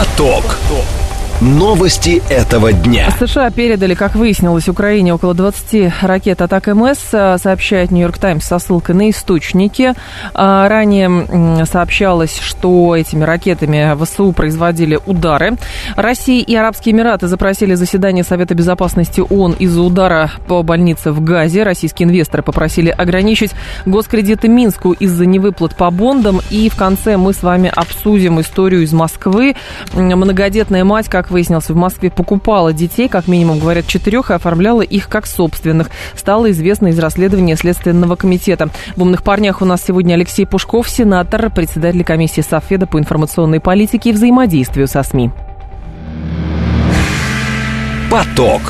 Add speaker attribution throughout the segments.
Speaker 1: Поток. Новости этого дня.
Speaker 2: США передали, как выяснилось, Украине около 20 ракет атак МС, сообщает Нью-Йорк Таймс со ссылкой на источники. А, ранее сообщалось, что этими ракетами ВСУ производили удары. Россия и Арабские Эмираты запросили заседание Совета Безопасности ООН из-за удара по больнице в Газе. Российские инвесторы попросили ограничить госкредиты Минску из-за невыплат по бондам. И в конце мы с вами обсудим историю из Москвы. Многодетная мать, как выяснилось, в Москве покупала детей, как минимум, говорят, четырех, и оформляла их как собственных. Стало известно из расследования Следственного комитета. В «Умных парнях» у нас сегодня Алексей Пушков, сенатор, председатель комиссии Софеда по информационной политике и взаимодействию со СМИ.
Speaker 1: Поток.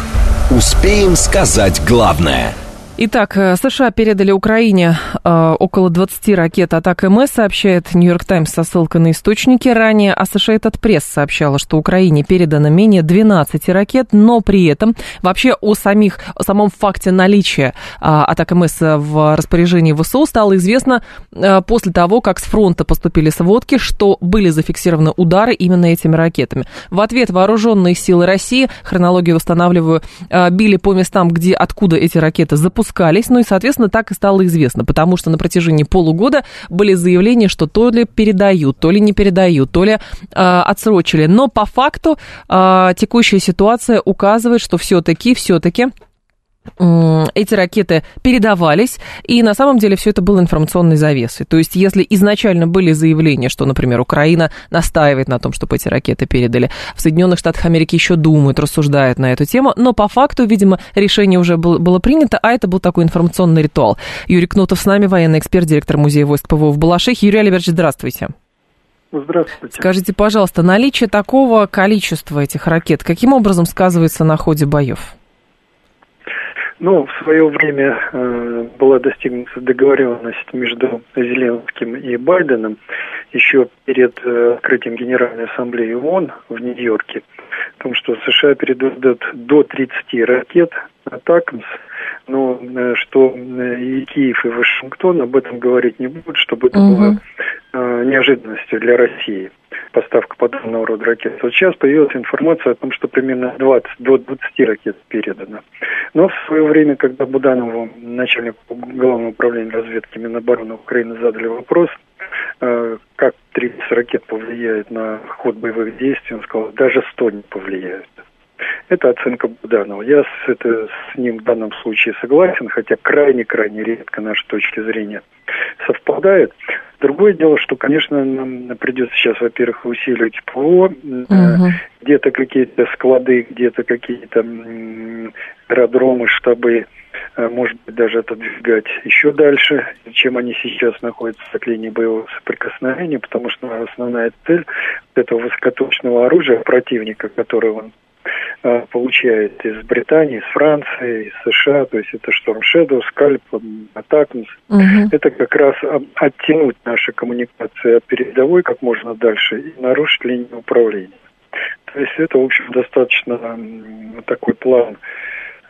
Speaker 1: Успеем сказать главное –
Speaker 2: Итак, э, США передали Украине э, около 20 ракет атак МС, сообщает Нью-Йорк Таймс со ссылкой на источники. Ранее Associated Press сообщала, что Украине передано менее 12 ракет, но при этом вообще о, самих, о самом факте наличия э, атак МС в распоряжении ВСУ стало известно э, после того, как с фронта поступили сводки, что были зафиксированы удары именно этими ракетами. В ответ вооруженные силы России, хронологию восстанавливаю, э, били по местам, где откуда эти ракеты запускались запускались, ну и, соответственно, так и стало известно, потому что на протяжении полугода были заявления, что то ли передают, то ли не передают, то ли э, отсрочили. Но по факту э, текущая ситуация указывает, что все-таки, все-таки эти ракеты передавались, и на самом деле все это было информационной завесой. То есть, если изначально были заявления, что, например, Украина настаивает на том, чтобы эти ракеты передали, в Соединенных Штатах Америки еще думают, рассуждают на эту тему, но по факту, видимо, решение уже было, было принято, а это был такой информационный ритуал. Юрий Кнутов с нами, военный эксперт, директор музея войск ПВО в Балашихе. Юрий Альбертович, здравствуйте.
Speaker 3: Здравствуйте.
Speaker 2: Скажите, пожалуйста, наличие такого количества этих ракет каким образом сказывается на ходе боев?
Speaker 3: Ну, в свое время э, была достигнута договоренность между Зеленским и Байденом еще перед э, открытием Генеральной Ассамблеи ООН в Нью-Йорке, о том, что США передадут до 30 ракет «Атакамс», но э, что э, и Киев, и Вашингтон об этом говорить не будут, чтобы это угу. было э, неожиданностью для России поставка подобного рода ракет. Вот сейчас появилась информация о том, что примерно 20 до 20 ракет передано. Но в свое время, когда Буданову, начальнику Главного управления разведки Минобороны Украины, задали вопрос, как 30 ракет повлияет на ход боевых действий, он сказал, даже 100 не повлияют. Это оценка Буданова. Я с, это, с ним в данном случае согласен, хотя крайне-крайне редко наши точки зрения совпадают. Другое дело, что, конечно, нам придется сейчас, во-первых, усиливать ПВО, угу. где-то какие-то склады, где-то какие-то аэродромы, штабы, э, может быть, даже отодвигать еще дальше, чем они сейчас находятся в линии боевого соприкосновения, потому что основная цель этого высокоточного оружия противника, которое он Э, получает из Британии, из Франции, из США, то есть это Storm Shadow, Scalp, Attackms. Угу. Это как раз оттянуть наши коммуникации от передовой как можно дальше и нарушить линию управления. То есть это, в общем, достаточно такой план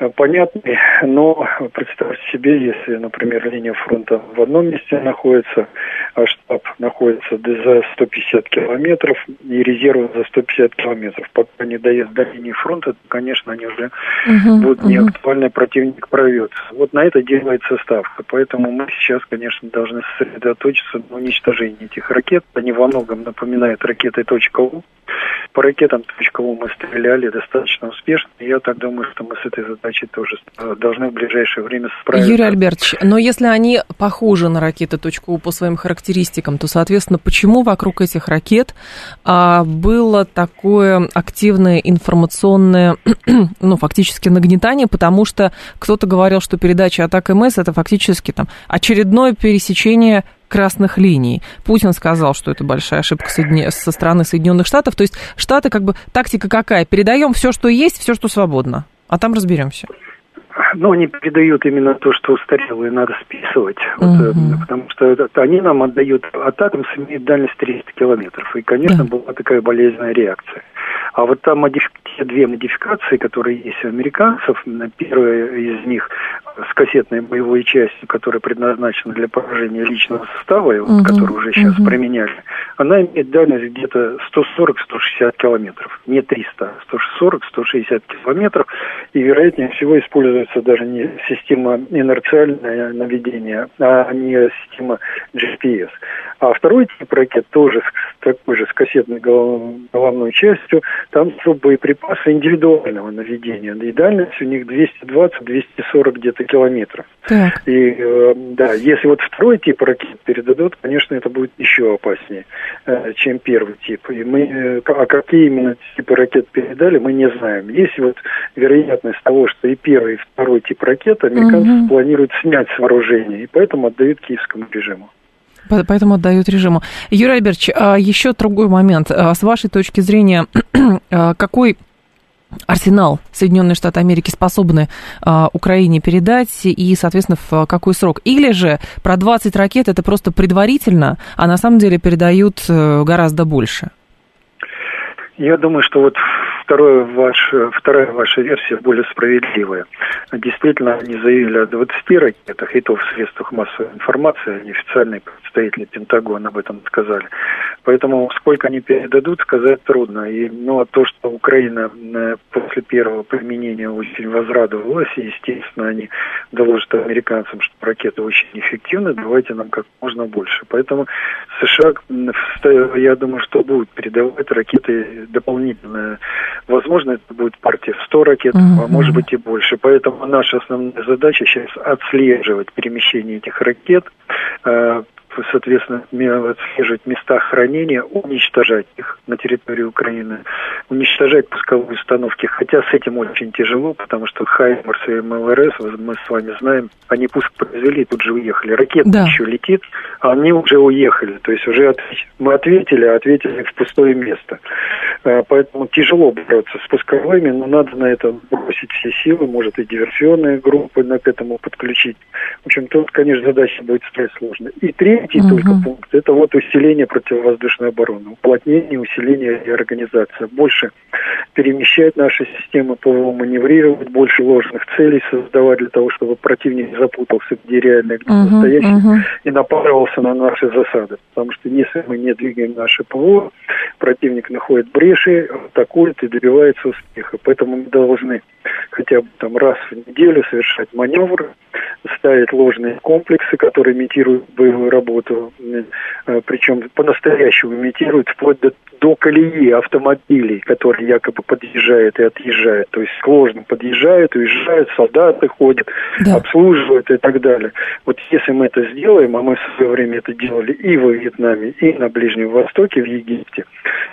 Speaker 3: Э, понятный, но представьте себе, если, например, линия фронта в одном месте находится, а штаб находится за 150 километров и резервы за 150 километров. Пока они доедут до линии фронта, то, конечно, они уже uh-huh, будут uh-huh. неактуальны, противник прорвется. Вот на это делается ставка. Поэтому мы сейчас, конечно, должны сосредоточиться на уничтожении этих ракет. Они во многом напоминают ракеты .У. По ракетам .У мы стреляли достаточно успешно. Я так думаю, что мы с этой задачей значит, тоже э, должны в ближайшее время справиться.
Speaker 2: Юрий Альбертович, но если они похожи на ракеты .У по своим характеристикам, то, соответственно, почему вокруг этих ракет а, было такое активное информационное, ну, фактически нагнетание, потому что кто-то говорил, что передача атак МС это фактически там очередное пересечение красных линий. Путин сказал, что это большая ошибка со стороны Соединенных Штатов. То есть Штаты как бы тактика какая? Передаем все, что есть, все, что свободно а там разберемся.
Speaker 3: Ну, они передают именно то, что устарело, и надо списывать. Вот, угу. потому что это, они нам отдают, а Атакамс имеет дальность 300 километров. И, конечно, да. была такая болезненная реакция. А вот там те две модификации, которые есть у американцев, первая из них с кассетной боевой частью, которая предназначена для поражения личного состава, uh-huh, вот, которую уже сейчас uh-huh. применяли, она имеет дальность где-то 140-160 километров. Не 300, а 140-160 километров. И, вероятнее всего, используется даже не система инерциальное наведения, а не система GPS. А второй тип ракет тоже с такой же с кассетной головной частью, там боеприпасы индивидуального наведения. И дальность у них 220-240 где-то километров. Так. И э, да, если вот второй тип ракет передадут, конечно, это будет еще опаснее, э, чем первый тип. И мы, э, а какие именно типы ракет передали, мы не знаем. Есть вот вероятность того, что и первый, и второй тип ракет американцы угу. планируют снять с вооружения, и поэтому отдают киевскому режиму.
Speaker 2: Поэтому отдают режиму. Юрий Альбертович, а еще другой момент. А с вашей точки зрения, а какой арсенал Соединенные Штаты Америки способны Украине передать и, соответственно, в какой срок? Или же про 20 ракет это просто предварительно, а на самом деле передают э, гораздо больше?
Speaker 3: Я думаю, что вот второе ваш, вторая ваша версия более справедливая. Действительно, они заявили о 20 ракетах, и то в средствах массовой информации, они официальные представители Пентагона об этом сказали. Поэтому сколько они передадут, сказать трудно. И, ну, а то, что Украина э, после первого применения очень возрадовалась, и, естественно, они доложат американцам, что ракеты очень эффективны, давайте нам как можно больше. Поэтому США, я думаю, что будут передавать ракеты дополнительно Возможно, это будет партия в 100 ракет, uh-huh. а может быть и больше. Поэтому наша основная задача сейчас отслеживать перемещение этих ракет, э, соответственно, отслеживать места хранения, уничтожать их на территории Украины, уничтожать пусковые установки. Хотя с этим очень тяжело, потому что Хаймерс и МЛРС, мы с вами знаем, они пуск произвели, тут же уехали. Ракета да. еще летит, а они уже уехали. То есть уже от... мы ответили, а ответили в пустое место. А, поэтому тяжело бороться с пусковыми, но надо на это бросить все силы, может и диверсионные группы к этому подключить. В общем, тут, конечно, задача будет стоять сложно. И третий третий угу. только пункт – это вот усиление противовоздушной обороны, уплотнение, усиление и организация. Больше перемещать наши системы ПВО, маневрировать, больше ложных целей создавать для того, чтобы противник запутался, где реально, где угу, настоящий, угу. и напарывался на наши засады. Потому что если мы не двигаем наше ПВО, противник находит бреши, атакует и добивается успеха. Поэтому мы должны хотя бы там раз в неделю совершать маневры, ставить ложные комплексы, которые имитируют боевую работу, э, причем по-настоящему имитируют вплоть до, до колеи автомобилей, которые якобы подъезжают и отъезжают. То есть сложно подъезжают, уезжают, солдаты ходят, да. обслуживают и так далее. Вот если мы это сделаем, а мы в свое время это делали и во Вьетнаме, и на Ближнем Востоке, в Египте,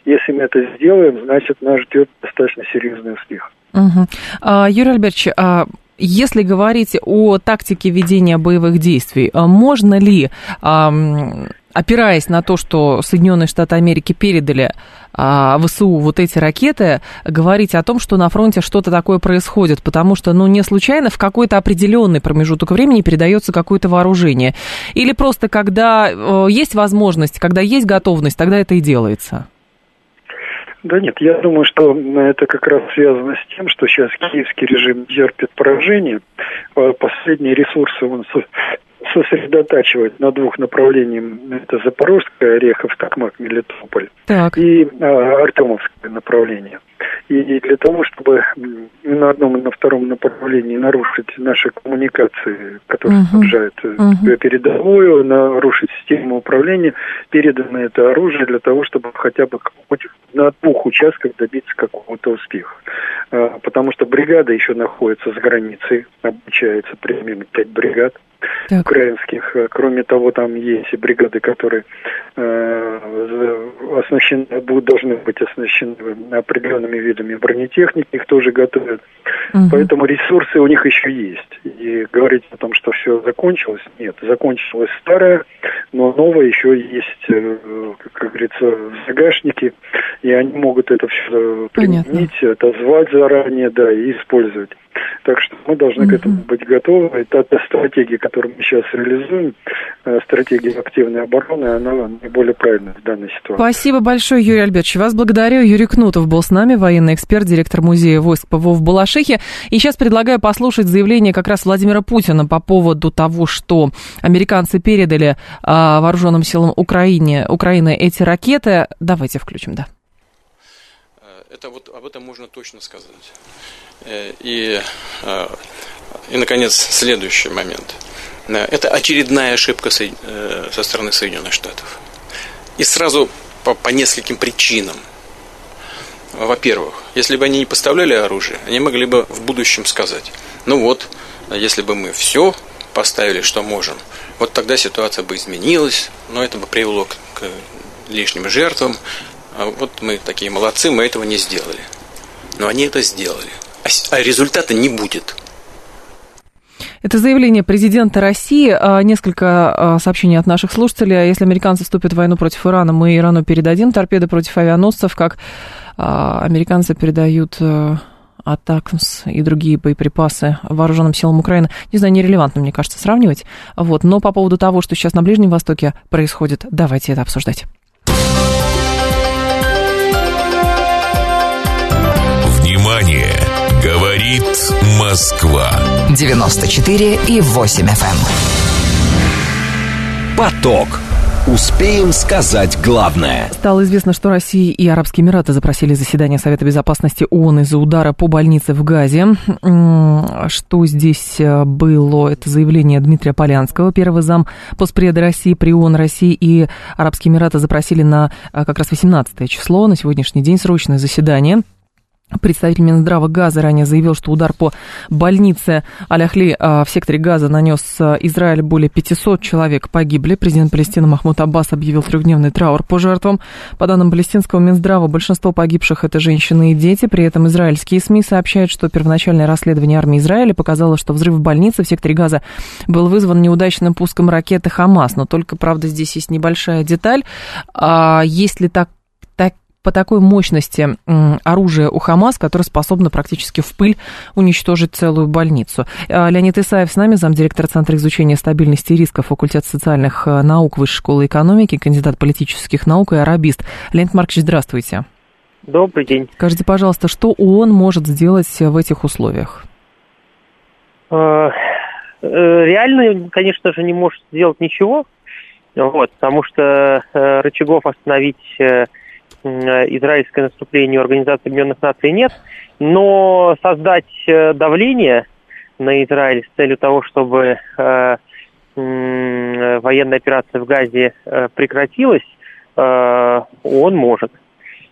Speaker 3: если мы это сделаем, значит нас ждет достаточно серьезный успех.
Speaker 2: Угу. А, Юрий Альбертович, а если говорить о тактике ведения боевых действий, а можно ли, опираясь на то, что Соединенные Штаты Америки передали ВСУ вот эти ракеты, говорить о том, что на фронте что-то такое происходит, потому что, ну, не случайно в какой-то определенный промежуток времени передается какое-то вооружение. Или просто когда э, есть возможность, когда есть готовность, тогда это и делается.
Speaker 3: Да нет, я думаю, что это как раз связано с тем, что сейчас киевский режим терпит поражение. А последние ресурсы он сосредотачивать на двух направлениях. Это Запорожская, Орехов, Токмак, Мелитополь. Так. И а, Артемовское направление. И для того, чтобы на одном и на втором направлении нарушить наши коммуникации, которые uh-huh. снабжают uh-huh. передовую, нарушить систему управления, передано это оружие для того, чтобы хотя бы хоть на двух участках добиться какого-то успеха. А, потому что бригада еще находится за границей, обучается примерно пять бригад так. украинских. Кроме того, там есть и бригады, которые э, оснащены, будут, должны быть оснащены определенными видами бронетехники, их тоже готовят. Угу. Поэтому ресурсы у них еще есть. И говорить о том, что все закончилось, нет. Закончилось старое, но новое еще есть, э, как говорится, в загашнике, и они могут это все применить, Понятно. отозвать за заранее, да, и использовать. Так что мы должны mm-hmm. к этому быть готовы. Это та стратегия, которую мы сейчас реализуем, э, стратегия активной обороны, она наиболее правильная в данной ситуации.
Speaker 2: Спасибо большое, Юрий Альбертович. Вас благодарю. Юрий Кнутов был с нами, военный эксперт, директор музея войск ПВО в Балашихе. И сейчас предлагаю послушать заявление как раз Владимира Путина по поводу того, что американцы передали а, вооруженным силам Украине, Украины эти ракеты. Давайте включим, да.
Speaker 4: Это вот об этом можно точно сказать. Э, и, э, и, наконец, следующий момент. Э, это очередная ошибка со стороны Соединенных Штатов. И сразу по, по нескольким причинам. Во-первых, если бы они не поставляли оружие, они могли бы в будущем сказать, ну вот, если бы мы все поставили, что можем, вот тогда ситуация бы изменилась, но это бы привело к, к лишним жертвам. А вот мы такие молодцы, мы этого не сделали. Но они это сделали а результата не будет.
Speaker 2: Это заявление президента России. А, несколько а, сообщений от наших слушателей. А если американцы вступят в войну против Ирана, мы Ирану передадим торпеды против авианосцев, как американцы передают атакмс и другие боеприпасы вооруженным силам Украины. Не знаю, нерелевантно, мне кажется, сравнивать. Вот. Но по поводу того, что сейчас на Ближнем Востоке происходит, давайте это обсуждать.
Speaker 1: Говорит Москва.
Speaker 5: 94 и 8 FM. Эм.
Speaker 1: Поток. Успеем сказать главное.
Speaker 2: Стало известно, что Россия и Арабские Эмираты запросили заседание Совета Безопасности ООН из-за удара по больнице в Газе. Что здесь э, было? Это заявление Дмитрия Полянского, первый зам постпреда России при ООН. России и Арабские Эмираты запросили на э, как раз 18 число, на сегодняшний день срочное заседание. Представитель Минздрава Газа ранее заявил, что удар по больнице Аляхли а, в секторе Газа нанес а, Израиль. Более 500 человек погибли. Президент Палестины Махмуд Аббас объявил трехдневный траур по жертвам. По данным палестинского Минздрава, большинство погибших – это женщины и дети. При этом израильские СМИ сообщают, что первоначальное расследование армии Израиля показало, что взрыв в больнице в секторе Газа был вызван неудачным пуском ракеты «Хамас». Но только, правда, здесь есть небольшая деталь. А, есть ли так по такой мощности оружия у Хамас, которое способно практически в пыль уничтожить целую больницу. А, Леонид Исаев с нами, замдиректора Центра изучения стабильности и рисков факультет социальных э, наук Высшей школы экономики, кандидат политических наук и арабист. Леонид Маркович, здравствуйте.
Speaker 6: Добрый день.
Speaker 2: Скажите, пожалуйста, что ООН может сделать в этих условиях?
Speaker 6: Э, э, реально, конечно же, не может сделать ничего, вот, потому что рычагов остановить израильское наступление Организации Объединенных Наций нет, но создать э, давление на Израиль с целью того, чтобы э, военная операция в Газе прекратилась, он может.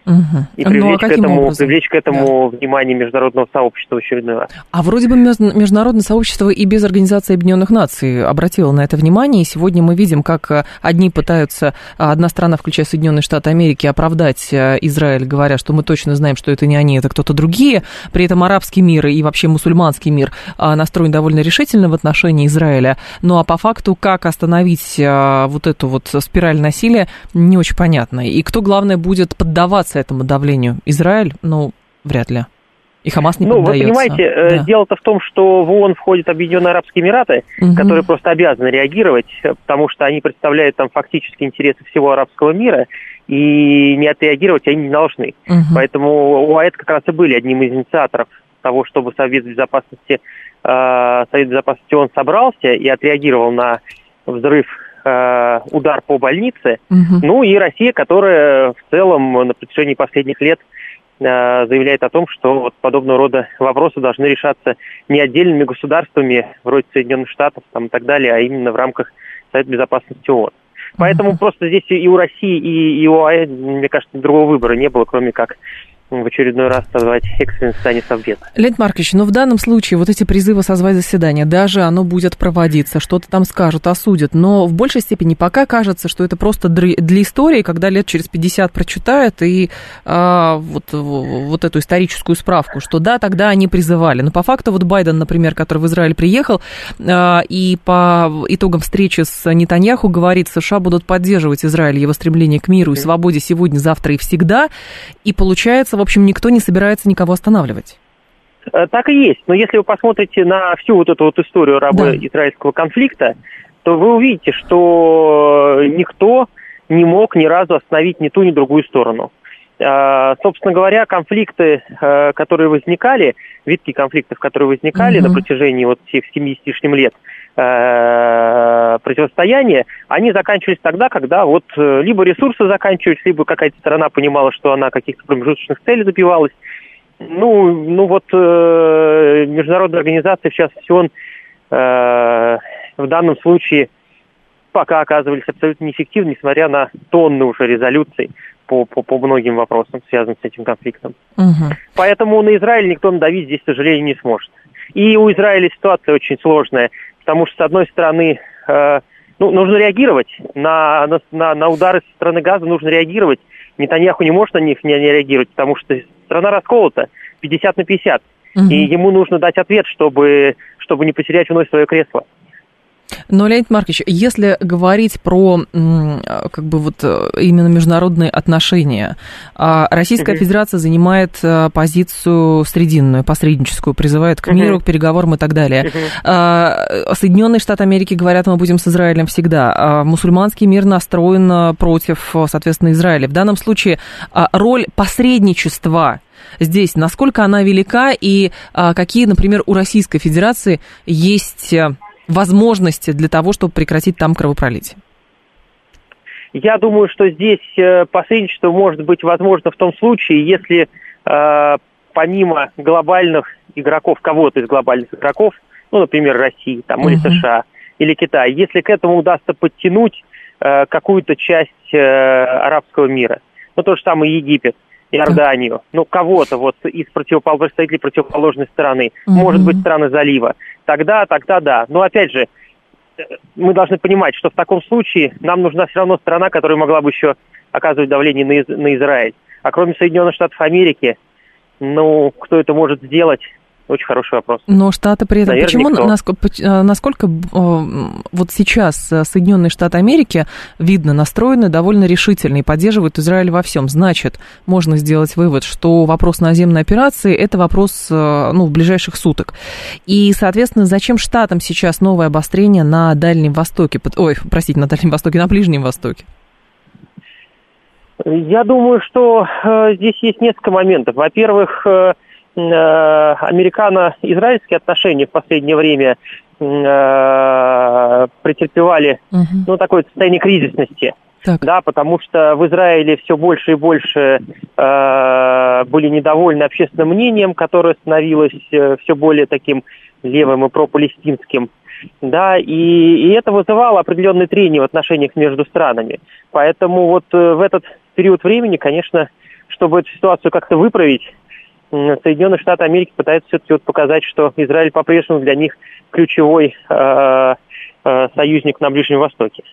Speaker 6: Угу. И привлечь, ну, а к этому, привлечь к этому да. внимание международного сообщества в очередной раз.
Speaker 2: А вроде бы международное сообщество и без Организации Объединенных Наций обратило на это внимание. И сегодня мы видим, как э, одни пытаются, а, одна страна, включая Соединенные Штаты Америки, оправдать э, Израиль, говоря, что мы точно знаем, что это не они, это кто-то другие. При этом арабский мир и вообще мусульманский мир настроен довольно решительно в отношении Израиля. Ну а по факту, как остановить вот эту вот спираль насилия, не очень понятно. И кто, главное, будет поддаваться поддастся этому давлению? Израиль? Ну, вряд ли. И Хамас не ну, поддается.
Speaker 6: вы понимаете, э, да. дело-то в том, что в ООН входят Объединенные Арабские Эмираты, угу. которые просто обязаны реагировать, потому что они представляют там фактически интересы всего арабского мира, и не отреагировать они не должны. Угу. Поэтому ОАЭ как раз и были одним из инициаторов того, чтобы Совет Безопасности, э, Совет Безопасности ООН собрался и отреагировал на взрыв удар по больнице. Угу. Ну и Россия, которая в целом на протяжении последних лет э, заявляет о том, что вот подобного рода вопросы должны решаться не отдельными государствами, вроде Соединенных Штатов там, и так далее, а именно в рамках Совета Безопасности ООН. Поэтому uh просто здесь и у России, и, и у ОАЭ, мне кажется, другого выбора не было, кроме как в очередной раз созвать экстренное заседание Совбеза.
Speaker 2: Леонид Маркович, но ну, в данном случае вот эти призывы созвать заседание, даже оно будет проводиться, что-то там скажут, осудят, но в большей степени пока кажется, что это просто для истории, когда лет через 50 прочитают и а, вот, вот эту историческую справку, что да, тогда они призывали. Но по факту вот Байден, например, который в Израиль приехал, а, и по итогам встречи с Нетаньяху говорит, США будут поддерживать Израиль, его стремление к миру и свободе сегодня, завтра и всегда, и получается в общем, никто не собирается никого останавливать.
Speaker 6: Э, так и есть. Но если вы посмотрите на всю вот эту вот историю арабо-израильского конфликта, то вы увидите, что никто не мог ни разу остановить ни ту, ни другую сторону. А, собственно говоря, конфликты, э, которые возникали, витки конфликтов, которые возникали mm-hmm. на протяжении вот всех 70 с лет э, противостояния, они заканчивались тогда, когда вот э, либо ресурсы заканчивались, либо какая-то страна понимала, что она каких-то промежуточных целей добивалась. Ну, ну вот международная организация, в частности, он в данном случае пока оказывались абсолютно неэффективны, несмотря на тонны уже резолюций по, по, по многим вопросам, связанным с этим конфликтом. Угу. Поэтому на Израиль никто надавить здесь, к сожалению, не сможет. И у Израиля ситуация очень сложная, потому что, с одной стороны, э, ну, нужно реагировать на, на, на удары со стороны Газа, нужно реагировать. Нетаньяху не может на них не, не реагировать, потому что страна расколота 50 на 50. Угу. И ему нужно дать ответ, чтобы, чтобы не потерять вновь свое кресло.
Speaker 2: Но, Леонид Маркович, если говорить про как бы вот э, именно международные отношения, а Российская угу. Федерация занимает э, позицию срединную, посредническую, призывает к миру, угу. к переговорам и так далее. Угу. Соединенные Штаты Америки говорят, мы будем с Израилем всегда. А мусульманский мир настроен э, против, соответственно, Израиля. В данном случае роль посредничества здесь, насколько она велика и какие, например, у Российской Федерации есть возможности для того, чтобы прекратить там кровопролитие?
Speaker 6: Я думаю, что здесь э, посредничество может быть возможно в том случае, если э, помимо глобальных игроков, кого-то из глобальных игроков, ну, например, России там, uh-huh. или США, или Китай, если к этому удастся подтянуть э, какую-то часть э, арабского мира, ну, то же самое Египет, Иорданию, ну, кого-то вот из противопол... представителей противоположной стороны, uh-huh. может быть, страны залива, тогда, тогда да. Но, опять же, мы должны понимать, что в таком случае нам нужна все равно страна, которая могла бы еще оказывать давление на, на Израиль. А кроме Соединенных Штатов Америки, ну, кто это может сделать, очень хороший вопрос.
Speaker 2: Но Штаты при этом... Наверное, почему, насколько, э, насколько э, вот сейчас э, Соединенные Штаты Америки, видно, настроены довольно решительно и поддерживают Израиль во всем. Значит, можно сделать вывод, что вопрос наземной операции – это вопрос ну, ближайших суток. И, соответственно, зачем Штатам сейчас новое обострение на Дальнем Востоке? Ой, простите, на Дальнем Востоке, на Ближнем Востоке?
Speaker 6: Я думаю, что э, здесь есть несколько моментов. Во-первых, э, Э, американо-израильские отношения в последнее время э, претерпевали угу. ну, такое состояние кризисности. Так. Да, потому что в Израиле все больше и больше э, были недовольны общественным мнением, которое становилось э, все более таким левым и пропалестинским. Да, и, и это вызывало определенные трения в отношениях между странами. Поэтому вот э, в этот период времени, конечно, чтобы эту ситуацию как-то выправить, Соединенные Штаты Америки пытаются все-таки вот показать, что Израиль по-прежнему для них ключевой э, э, союзник на Ближнем Востоке.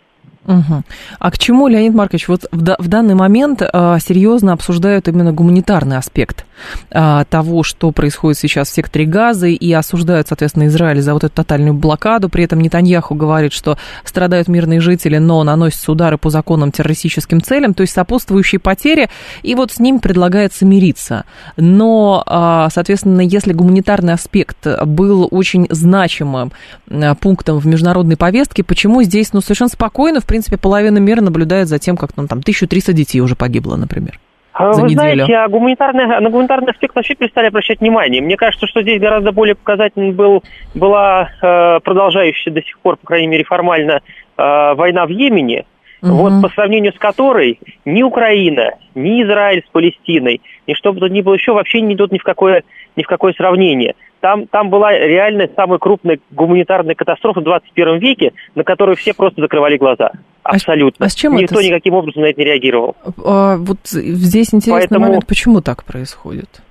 Speaker 2: Угу. А к чему, Леонид Маркович, вот в, в данный момент а, серьезно обсуждают именно гуманитарный аспект а, того, что происходит сейчас в секторе Газа, и осуждают, соответственно, Израиль за вот эту тотальную блокаду. При этом Нетаньяху говорит, что страдают мирные жители, но наносятся удары по законным террористическим целям, то есть сопутствующие потери, и вот с ним предлагается мириться. Но, а, соответственно, если гуманитарный аспект был очень значимым а, пунктом в международной повестке, почему здесь, ну, совершенно спокойно, в принципе, половина мира наблюдает за тем, как ну, там 1300 детей уже погибло, например.
Speaker 6: А, за Вы неделю. знаете, а гуманитарный, на гуманитарный аспект вообще перестали обращать внимание. Мне кажется, что здесь гораздо более показательной был, была э, продолжающаяся до сих пор, по крайней мере, формально э, война в Йемене, угу. вот по сравнению с которой ни Украина, ни Израиль с Палестиной, ни что бы то ни было еще вообще не идут ни в какое, ни в какое сравнение. Там, там была реально самая крупная гуманитарная катастрофа в 21 веке, на которую все просто закрывали глаза. А Абсолютно. А, а с чем Никто это... никаким образом на это не реагировал.
Speaker 2: А, вот здесь интересный Поэтому... момент, почему так происходит?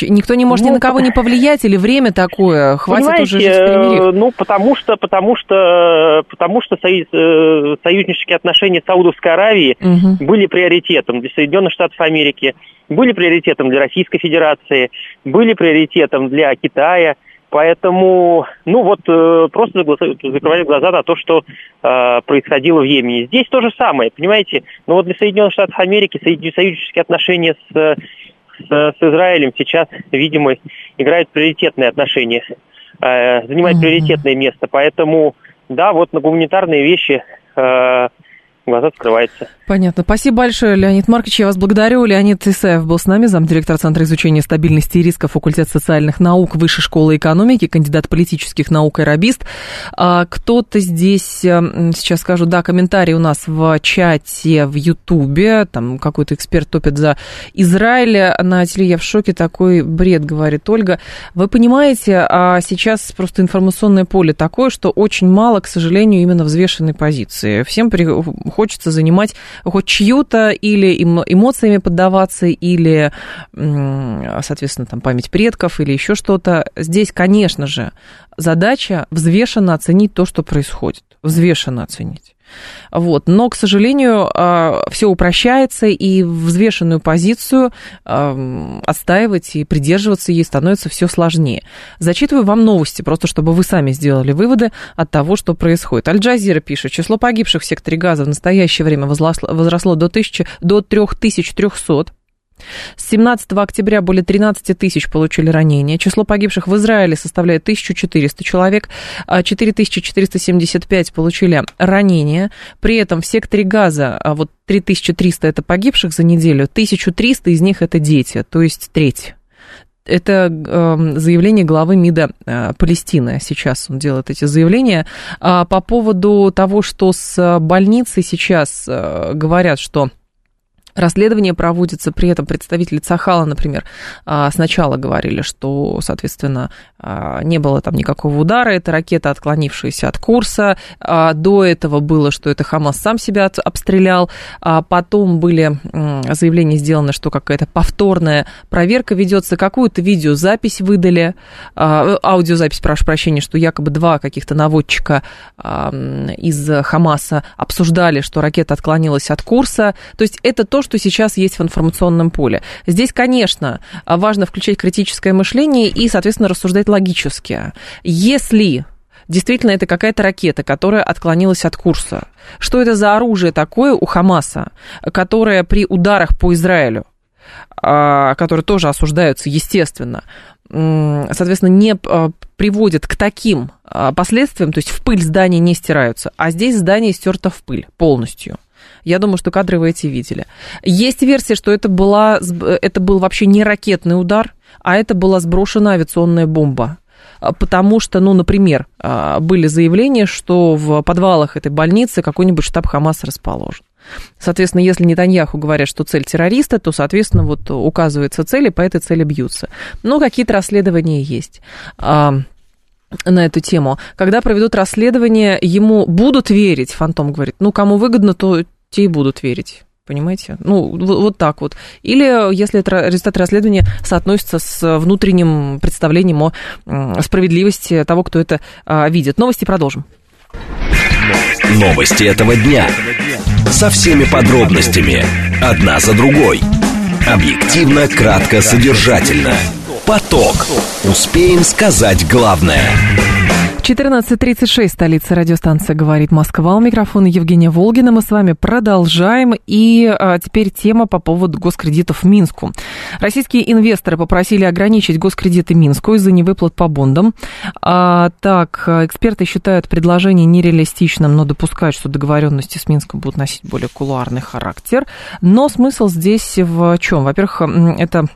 Speaker 2: Никто не может ну, ни на кого не повлиять, или время такое, хватит уже жить в
Speaker 6: Ну, потому что, потому что, потому что союз, э, союзнические отношения Саудовской Аравии угу. были приоритетом для Соединенных Штатов Америки, были приоритетом для Российской Федерации, были приоритетом для Китая. Поэтому, ну вот, э, просто закрывали глаза на то, что э, происходило в Йемене. Здесь то же самое, понимаете? Но вот для Соединенных Штатов Америки союзнические отношения с с, с Израилем сейчас, видимо, играет приоритетное отношение, э, занимает mm-hmm. приоритетное место. Поэтому, да, вот на гуманитарные вещи э, глаза открываются.
Speaker 2: Понятно. Спасибо большое, Леонид Маркович. Я вас благодарю. Леонид Исаев был с нами, замдиректор Центра изучения стабильности и рисков факультет социальных наук Высшей школы экономики, кандидат политических наук и рабист. А, кто-то здесь, э, сейчас скажу, да, комментарий у нас в чате в Ютубе, там какой-то эксперт топит за Израиль. На теле я в шоке, такой бред, говорит Ольга. Вы понимаете, а сейчас просто информационное поле такое, что очень мало, к сожалению, именно взвешенной позиции. Всем хочется занимать хоть чью-то или эмоциями поддаваться, или, соответственно, там память предков, или еще что-то. Здесь, конечно же, задача взвешенно оценить то, что происходит. Взвешенно оценить. Вот. Но, к сожалению, а, все упрощается, и взвешенную позицию отстаивать и придерживаться ей становится все сложнее. Зачитываю вам новости, просто чтобы вы сами сделали выводы от того, что происходит. Аль-Джазира пишет, число погибших в секторе газа в настоящее время возросло до, 1000, до 3300. С 17 октября более 13 тысяч получили ранения. Число погибших в Израиле составляет 1400 человек, 4475 а получили ранения. При этом в секторе газа а вот 3300 это погибших за неделю, 1300 из них это дети, то есть треть. Это э, заявление главы МИДа э, Палестины. Сейчас он делает эти заявления. А по поводу того, что с больницей сейчас э, говорят, что Расследование проводится, при этом представители Цахала, например, а, сначала говорили, что, соответственно, а, не было там никакого удара, это ракета, отклонившаяся от курса. А, до этого было, что это Хамас сам себя обстрелял. Потом были заявления сделаны, что какая-то повторная проверка ведется, какую-то видеозапись выдали, аудиозапись, прошу прощения, что якобы два каких-то наводчика из Хамаса обсуждали, что ракета отклонилась от курса. То есть это то, что сейчас есть в информационном поле. Здесь, конечно, важно включать критическое мышление и, соответственно, рассуждать логически. Если действительно это какая-то ракета, которая отклонилась от курса, что это за оружие такое у Хамаса, которое при ударах по Израилю, а, которые тоже осуждаются, естественно, соответственно, не а, приводит к таким а, последствиям, то есть в пыль здания не стираются, а здесь здание стерто в пыль полностью – я думаю, что кадры вы эти видели. Есть версия, что это, была, это был вообще не ракетный удар, а это была сброшена авиационная бомба. А, потому что, ну, например, а, были заявления, что в подвалах этой больницы какой-нибудь штаб Хамаса расположен. Соответственно, если Нетаньяху говорят, что цель террориста, то, соответственно, вот указывается цель, и по этой цели бьются. Но какие-то расследования есть а, на эту тему. Когда проведут расследование, ему будут верить, Фантом говорит, ну, кому выгодно, то те и будут верить. Понимаете? Ну, вот так вот. Или если это результат расследования соотносится с внутренним представлением о справедливости того, кто это а, видит. Новости продолжим.
Speaker 1: Новости этого дня. Со всеми подробностями. Одна за другой. Объективно, кратко, содержательно. Поток. Успеем сказать главное.
Speaker 2: 14.36, столица радиостанция «Говорит Москва». У микрофона Евгения Волгина. Мы с вами продолжаем. И а, теперь тема по поводу госкредитов Минску. Российские инвесторы попросили ограничить госкредиты Минску из-за невыплат по бондам. А, так, эксперты считают предложение нереалистичным, но допускают, что договоренности с Минском будут носить более кулуарный характер. Но смысл здесь в чем? Во-первых, это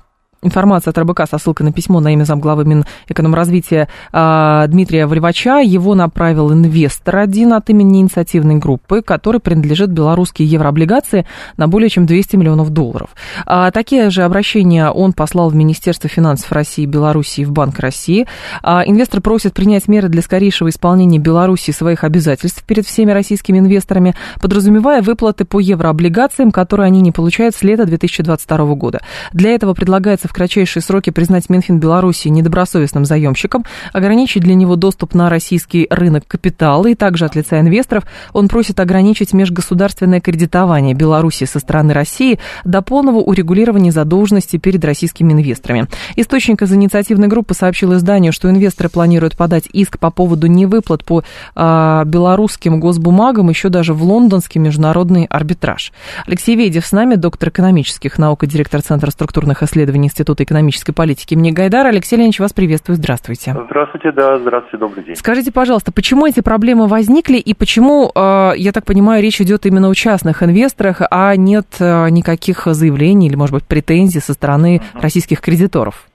Speaker 2: информация от РБК со ссылкой на письмо на имя замглавы Минэкономразвития а, Дмитрия Валевача. Его направил инвестор один от имени инициативной группы, который принадлежит белорусские еврооблигации на более чем 200 миллионов долларов. А, такие же обращения он послал в Министерство финансов России и Белоруссии в Банк России. А, инвестор просит принять меры для скорейшего исполнения Беларуси своих обязательств перед всеми российскими инвесторами, подразумевая выплаты по еврооблигациям, которые они не получают с лета 2022 года. Для этого предлагается в кратчайшие сроки признать Минфин Беларуси недобросовестным заемщиком, ограничить для него доступ на российский рынок капитала и также от лица инвесторов он просит ограничить межгосударственное кредитование Беларуси со стороны России до полного урегулирования задолженности перед российскими инвесторами. Источник из инициативной группы сообщил изданию, что инвесторы планируют подать иск по поводу невыплат по э, белорусским госбумагам еще даже в лондонский международный арбитраж. Алексей Ведев с нами, доктор экономических наук и директор Центра структурных исследований Института экономической политики имени Гайдара. Алексей Леонидович, вас приветствую. Здравствуйте.
Speaker 7: Здравствуйте, да, здравствуйте, добрый день.
Speaker 2: Скажите, пожалуйста, почему эти проблемы возникли и почему, э, я так понимаю, речь идет именно о частных инвесторах, а нет э, никаких заявлений или, может быть, претензий со стороны российских кредиторов?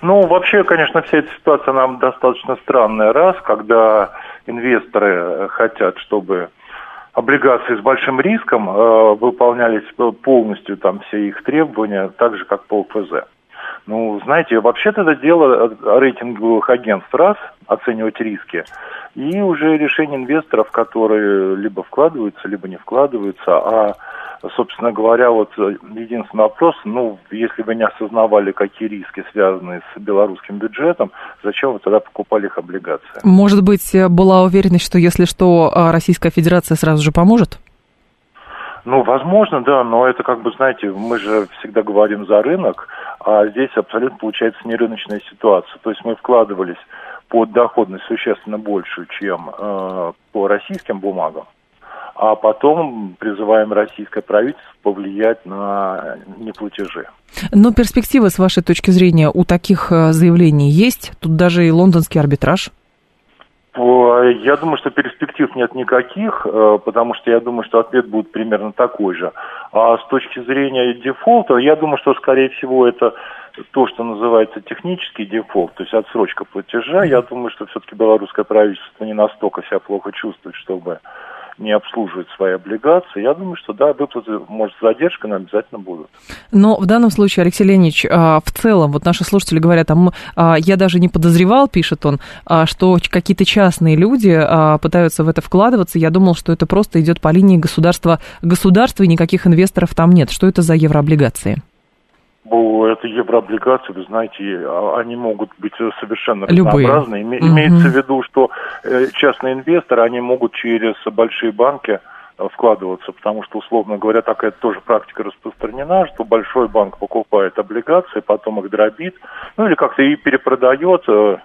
Speaker 7: Ну, вообще, конечно, вся эта ситуация нам достаточно странная. Раз, когда инвесторы хотят, чтобы облигации с большим риском э, выполнялись полностью там все их требования, так же как по ОФЗ. Ну, знаете, вообще-то это дело рейтинговых агентств раз оценивать риски, и уже решение инвесторов, которые либо вкладываются, либо не вкладываются, а собственно говоря, вот э, единственный вопрос, ну, если вы не осознавали, какие риски связаны с белорусским бюджетом, зачем вы тогда покупали их облигации?
Speaker 2: Может быть, э, была уверенность, что если что, а Российская Федерация сразу же поможет?
Speaker 7: Ну, возможно, да, но это как бы, знаете, мы же всегда говорим за рынок, а здесь абсолютно получается нерыночная ситуация. То есть мы вкладывались под доходность существенно большую, чем э, по российским бумагам а потом призываем российское правительство повлиять на неплатежи.
Speaker 2: Но перспективы, с вашей точки зрения, у таких э, заявлений есть? Тут даже и лондонский арбитраж.
Speaker 7: Я думаю, что перспектив нет никаких, э, потому что я думаю, что ответ будет примерно такой же. А с точки зрения дефолта, я думаю, что, скорее всего, это то, что называется технический дефолт, то есть отсрочка платежа. Я думаю, что все-таки белорусское правительство не настолько себя плохо чувствует, чтобы не обслуживают свои облигации, я думаю, что да, выплаты, может, с задержкой, но обязательно будут.
Speaker 2: Но в данном случае, Алексей Леонидович, а, в целом, вот наши слушатели говорят, а, я даже не подозревал, пишет он, а, что какие-то частные люди пытаются в это вкладываться, я думал, что это просто идет по линии государства, государства и никаких инвесторов там нет. Что это за еврооблигации?
Speaker 7: Это еврооблигации, вы знаете, а, они могут быть совершенно
Speaker 2: Любые.
Speaker 7: разнообразны. Име, угу. Имеется в виду, что э, частные инвесторы, они могут через большие банки э, вкладываться, потому что, условно говоря, такая тоже практика распространена, что большой банк покупает облигации, потом их дробит, ну или как-то и перепродает э,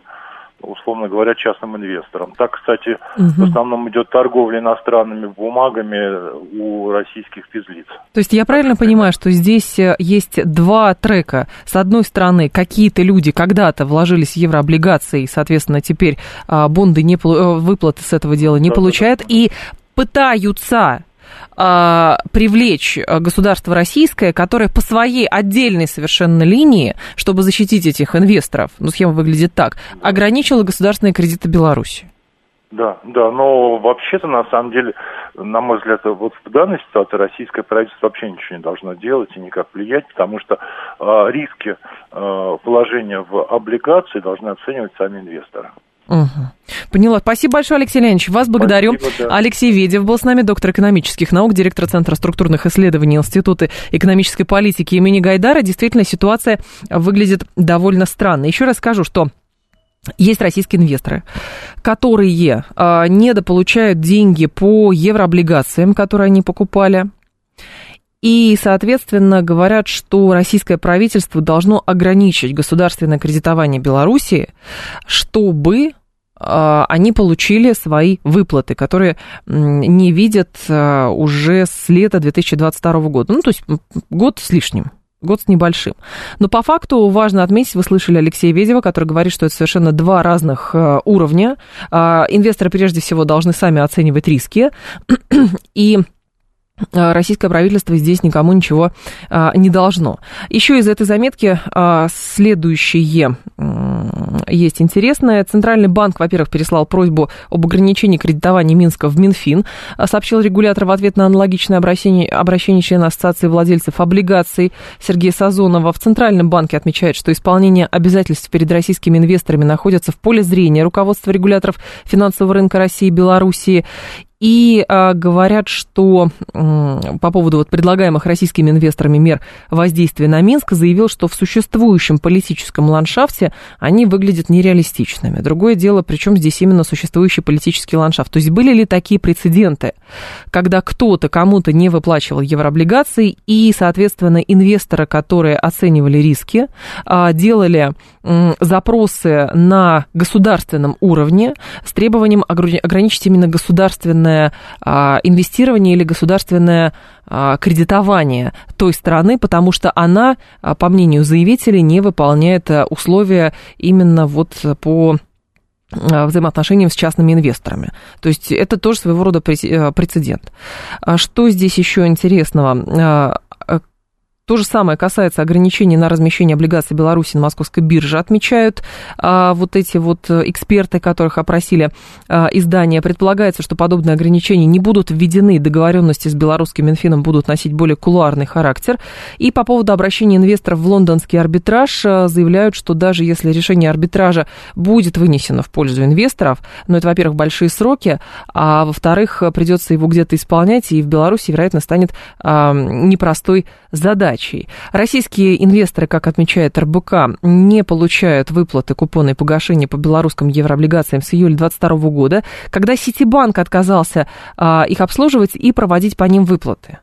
Speaker 7: условно говоря, частным инвесторам. Так, кстати, угу. в основном идет торговля иностранными бумагами у российских физлиц.
Speaker 2: То есть я правильно так, понимаю, что здесь э, есть два трека. С одной стороны, какие-то люди когда-то вложились в еврооблигации, и, соответственно, теперь а, бонды не, э, выплаты с этого дела не да, получают, да, да. и пытаются привлечь государство российское, которое по своей отдельной совершенно линии, чтобы защитить этих инвесторов, ну, схема выглядит так, ограничило государственные кредиты Беларуси.
Speaker 7: Да, да, но вообще-то, на самом деле, на мой взгляд, вот в данной ситуации российское правительство вообще ничего не должно делать и никак влиять, потому что э, риски э, положения в облигации должны оценивать сами инвесторы.
Speaker 2: Угу. Поняла. Спасибо большое, Алексей Леонидович. Вас благодарю. Спасибо, да. Алексей Ведев был с нами, доктор экономических наук, директор Центра структурных исследований Института экономической политики имени Гайдара. Действительно, ситуация выглядит довольно странно. Еще раз скажу, что есть российские инвесторы, которые э, недополучают деньги по еврооблигациям, которые они покупали. И, соответственно, говорят, что российское правительство должно ограничить государственное кредитование Беларуси, чтобы они получили свои выплаты, которые не видят а, уже с лета 2022 года. Ну, то есть год с лишним год с небольшим. Но по факту важно отметить, вы слышали Алексея Ведева, который говорит, что это совершенно два разных а, уровня. Инвесторы прежде всего должны сами оценивать риски. И а, российское правительство здесь никому ничего а, не должно. Еще из этой заметки а, следующее есть интересное. Центральный банк, во-первых, переслал просьбу об ограничении кредитования Минска в Минфин, сообщил регулятор в ответ на аналогичное обращение, обращение члена Ассоциации владельцев облигаций Сергея Сазонова. В Центральном банке отмечают, что исполнение обязательств перед российскими инвесторами находится в поле зрения руководства регуляторов финансового рынка России и Белоруссии. И а, говорят, что м, по поводу вот предлагаемых российскими инвесторами мер воздействия на Минск, заявил, что в существующем политическом ландшафте они выглядят нереалистичными. Другое дело, причем здесь именно существующий политический ландшафт. То есть были ли такие прецеденты, когда кто-то кому-то не выплачивал еврооблигации, и, соответственно, инвесторы, которые оценивали риски, а, делали м, запросы на государственном уровне с требованием ограничить именно государственное государственное а, инвестирование или государственное а, кредитование той страны, потому что она, а, по мнению заявителей, не выполняет условия именно вот по взаимоотношениям с частными инвесторами. То есть это тоже своего рода прецедент. Что здесь еще интересного? То же самое касается ограничений на размещение облигаций Беларуси на московской бирже, отмечают а, вот эти вот эксперты, которых опросили а, издания. Предполагается, что подобные ограничения не будут введены, договоренности с белорусским Минфином будут носить более кулуарный характер. И по поводу обращения инвесторов в лондонский арбитраж а, заявляют, что даже если решение арбитража будет вынесено в пользу инвесторов, ну это, во-первых, большие сроки, а во-вторых, придется его где-то исполнять, и в Беларуси, вероятно, станет а, непростой задачей задачей. Российские инвесторы, как отмечает РБК, не получают выплаты купона и погашения по белорусским еврооблигациям с июля 2022 года, когда Ситибанк отказался а, их обслуживать и проводить по ним выплаты.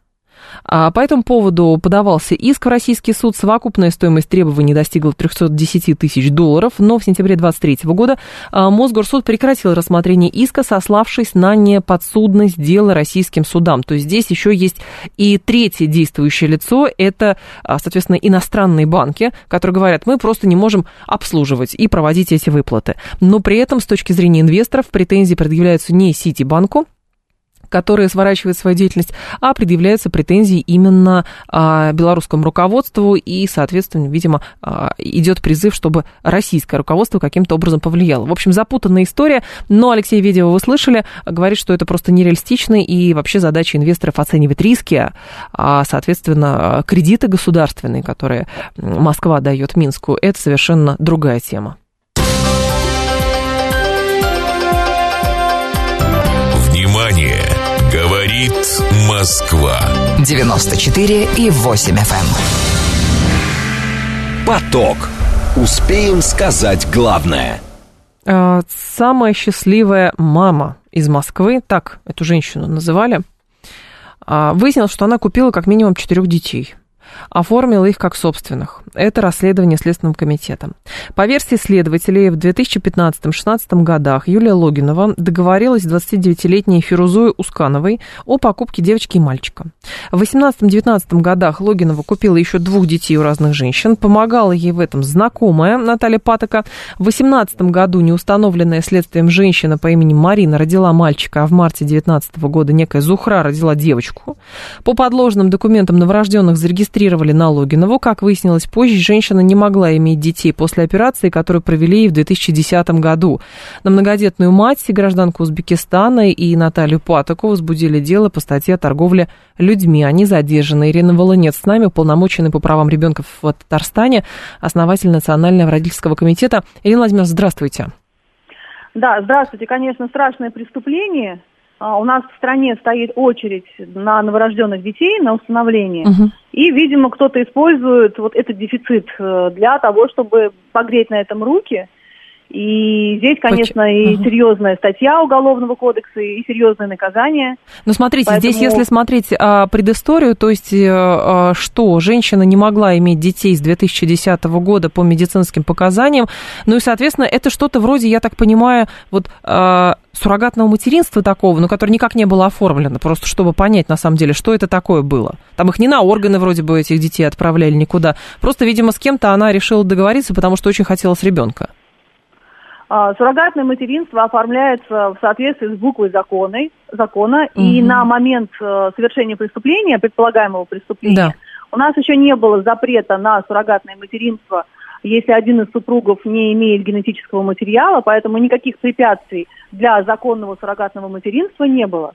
Speaker 2: А по этому поводу подавался иск в российский суд. Совокупная стоимость требований достигла 310 тысяч долларов, но в сентябре 2023 года а, Мосгорсуд прекратил рассмотрение иска, сославшись на неподсудность дела российским судам. То есть здесь еще есть и третье действующее лицо, это, а, соответственно, иностранные банки, которые говорят, мы просто не можем обслуживать и проводить эти выплаты. Но при этом, с точки зрения инвесторов, претензии предъявляются не Ситибанку, которые сворачивают свою деятельность, а предъявляются претензии именно а, белорусскому руководству, и, соответственно, видимо, а, идет призыв, чтобы российское руководство каким-то образом повлияло. В общем, запутанная история, но Алексей Ведева вы слышали, говорит, что это просто нереалистично, и вообще задача инвесторов оценивать риски, а, соответственно, кредиты государственные, которые Москва дает Минску, это совершенно другая тема.
Speaker 1: Говорит Москва.
Speaker 5: 94 и 8 FM. Эм.
Speaker 1: Поток. Успеем сказать главное.
Speaker 2: А, самая счастливая мама из Москвы, так эту женщину называли, а, выяснилось, что она купила как минимум четырех детей – оформила их как собственных. Это расследование Следственным комитетом. По версии следователей, в 2015-2016 годах Юлия Логинова договорилась с 29-летней Фирузой Ускановой о покупке девочки и мальчика. В 18-19 годах Логинова купила еще двух детей у разных женщин, помогала ей в этом знакомая Наталья Патока. В 18 году неустановленная следствием женщина по имени Марина родила мальчика, а в марте 19 года некая Зухра родила девочку. По подложным документам новорожденных зарегистрировали регистрировали на Логинову. Как выяснилось позже, женщина не могла иметь детей после операции, которую провели ей в 2010 году. На многодетную мать, гражданку Узбекистана и Наталью Патоку возбудили дело по статье о торговле людьми. Они задержаны. Ирина Волынец с нами, уполномоченный по правам ребенка в Татарстане, основатель Национального родительского комитета. Ирина Владимировна, здравствуйте.
Speaker 8: Да, здравствуйте. Конечно, страшное преступление, у нас в стране стоит очередь на новорожденных детей, на установление. Угу. И, видимо, кто-то использует вот этот дефицит э, для того, чтобы погреть на этом руки и здесь, конечно, Поч... и угу. серьезная статья Уголовного кодекса, и серьезное наказание.
Speaker 2: Ну, смотрите, Поэтому... здесь, если смотреть а, предысторию, то есть а, что, женщина не могла иметь детей с 2010 года по медицинским показаниям, ну и, соответственно, это что-то вроде, я так понимаю, вот а, суррогатного материнства такого, но которое никак не было оформлено, просто чтобы понять, на самом деле, что это такое было. Там их не на органы вроде бы этих детей отправляли никуда. Просто, видимо, с кем-то она решила договориться, потому что очень хотелось ребенка.
Speaker 8: А, суррогатное материнство оформляется в соответствии с буквой закона, закона угу. и на момент э, совершения преступления, предполагаемого преступления, да. у нас еще не было запрета на суррогатное материнство, если один из супругов не имеет генетического материала, поэтому никаких препятствий для законного суррогатного материнства не было.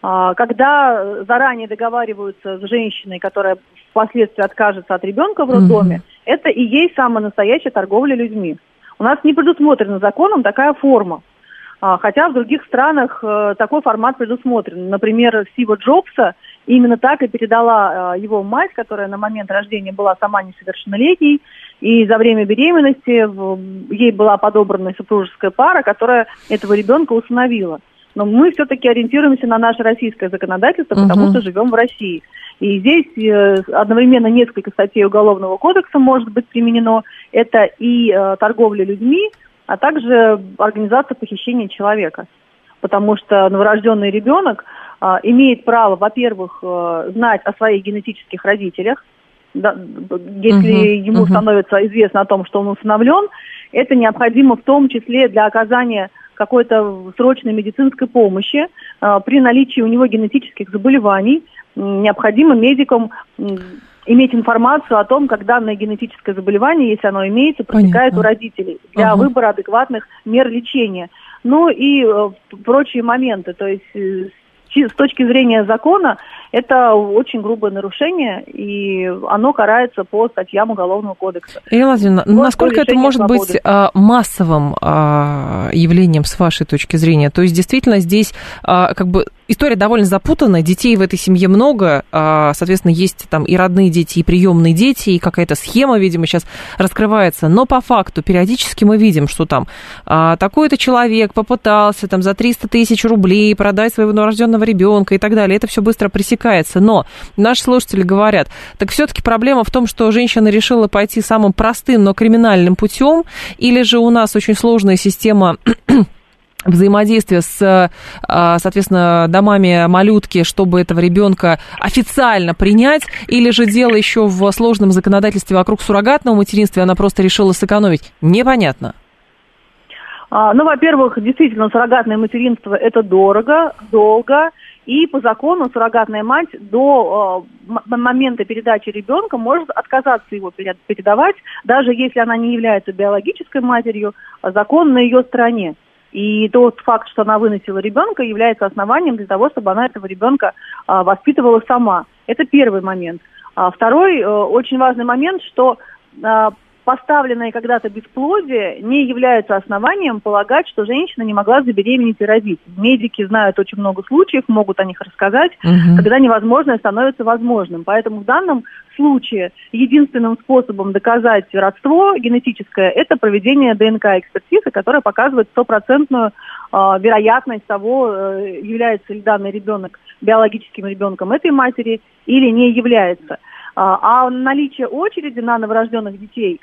Speaker 8: А, когда заранее договариваются с женщиной, которая впоследствии откажется от ребенка в роддоме, угу. это и есть самая настоящая торговля людьми. У нас не предусмотрена законом такая форма. А, хотя в других странах э, такой формат предусмотрен. Например, Стива Джобса именно так и передала э, его мать, которая на момент рождения была сама несовершеннолетней, и за время беременности ей была подобрана супружеская пара, которая этого ребенка усыновила. Но мы все-таки ориентируемся на наше российское законодательство, потому угу. что живем в России. И здесь э, одновременно несколько статей Уголовного кодекса может быть применено. Это и э, торговля людьми, а также организация похищения человека. потому что новорожденный ребенок а, имеет право, во-первых, а, знать о своих генетических родителях, да, если uh-huh, ему uh-huh. становится известно о том, что он усыновлен, это необходимо в том числе для оказания какой-то срочной медицинской помощи э, при наличии у него генетических заболеваний. Необходимо медикам иметь информацию о том, как данное генетическое заболевание, если оно имеется, протекает Понятно. у родителей для ага. выбора адекватных мер лечения. Ну и э, прочие моменты. То есть э, с точки зрения закона это очень грубое нарушение, и оно карается по статьям Уголовного кодекса.
Speaker 2: Ирина Владимировна, вот насколько это может свободы. быть а, массовым а, явлением с вашей точки зрения? То есть действительно здесь а, как бы история довольно запутанная, детей в этой семье много, соответственно, есть там и родные дети, и приемные дети, и какая-то схема, видимо, сейчас раскрывается, но по факту периодически мы видим, что там такой-то человек попытался там за 300 тысяч рублей продать своего новорожденного ребенка и так далее, это все быстро пресекается. Но наши слушатели говорят, так все-таки проблема в том, что женщина решила пойти самым простым, но криминальным путем, или же у нас очень сложная система взаимодействия с, а, соответственно, домами малютки, чтобы этого ребенка официально принять, или же дело еще в сложном законодательстве вокруг суррогатного материнства, она просто решила сэкономить, непонятно.
Speaker 8: А, ну, во-первых, действительно, суррогатное материнство – это дорого, долго, и по закону суррогатная мать до э, момента передачи ребенка может отказаться его передавать, даже если она не является биологической матерью, закон на ее стороне. И тот факт, что она выносила ребенка, является основанием для того, чтобы она этого ребенка э, воспитывала сама. Это первый момент. А второй э, очень важный момент, что э, поставленное когда-то бесплодие не является основанием полагать, что женщина не могла забеременеть и родить. Медики знают очень много случаев, могут о них рассказать, угу. когда невозможное становится возможным. Поэтому в данном случае единственным способом доказать родство генетическое – это проведение ДНК-экспертизы, которая показывает стопроцентную э, вероятность того, э, является ли данный ребенок биологическим ребенком этой матери или не является. А, а наличие очереди на новорожденных детей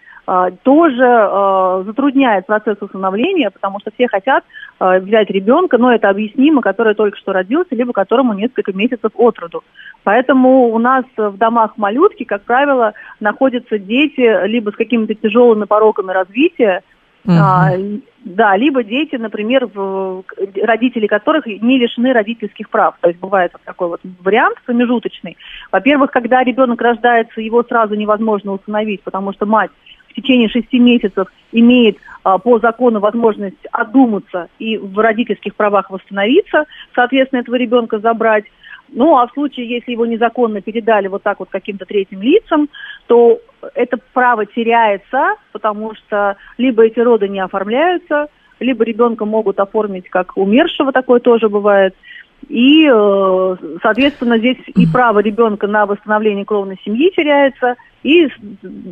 Speaker 8: тоже а, затрудняет процесс усыновления, потому что все хотят взять ребенка, но это объяснимо, который только что родился, либо которому несколько месяцев от роду. Поэтому у нас в домах малютки, как правило, находятся дети либо с какими-то тяжелыми пороками развития, Угу. А, да, либо дети, например, в, родители которых не лишены родительских прав. То есть бывает вот такой вот вариант промежуточный. Во-первых, когда ребенок рождается, его сразу невозможно установить, потому что мать в течение шести месяцев имеет а, по закону возможность одуматься и в родительских правах восстановиться, соответственно, этого ребенка забрать. Ну, а в случае, если его незаконно передали вот так вот каким-то третьим лицам, то это право теряется, потому что либо эти роды не оформляются, либо ребенка могут оформить как умершего, такое тоже бывает. И, э, соответственно, здесь и право ребенка на восстановление кровной семьи теряется, и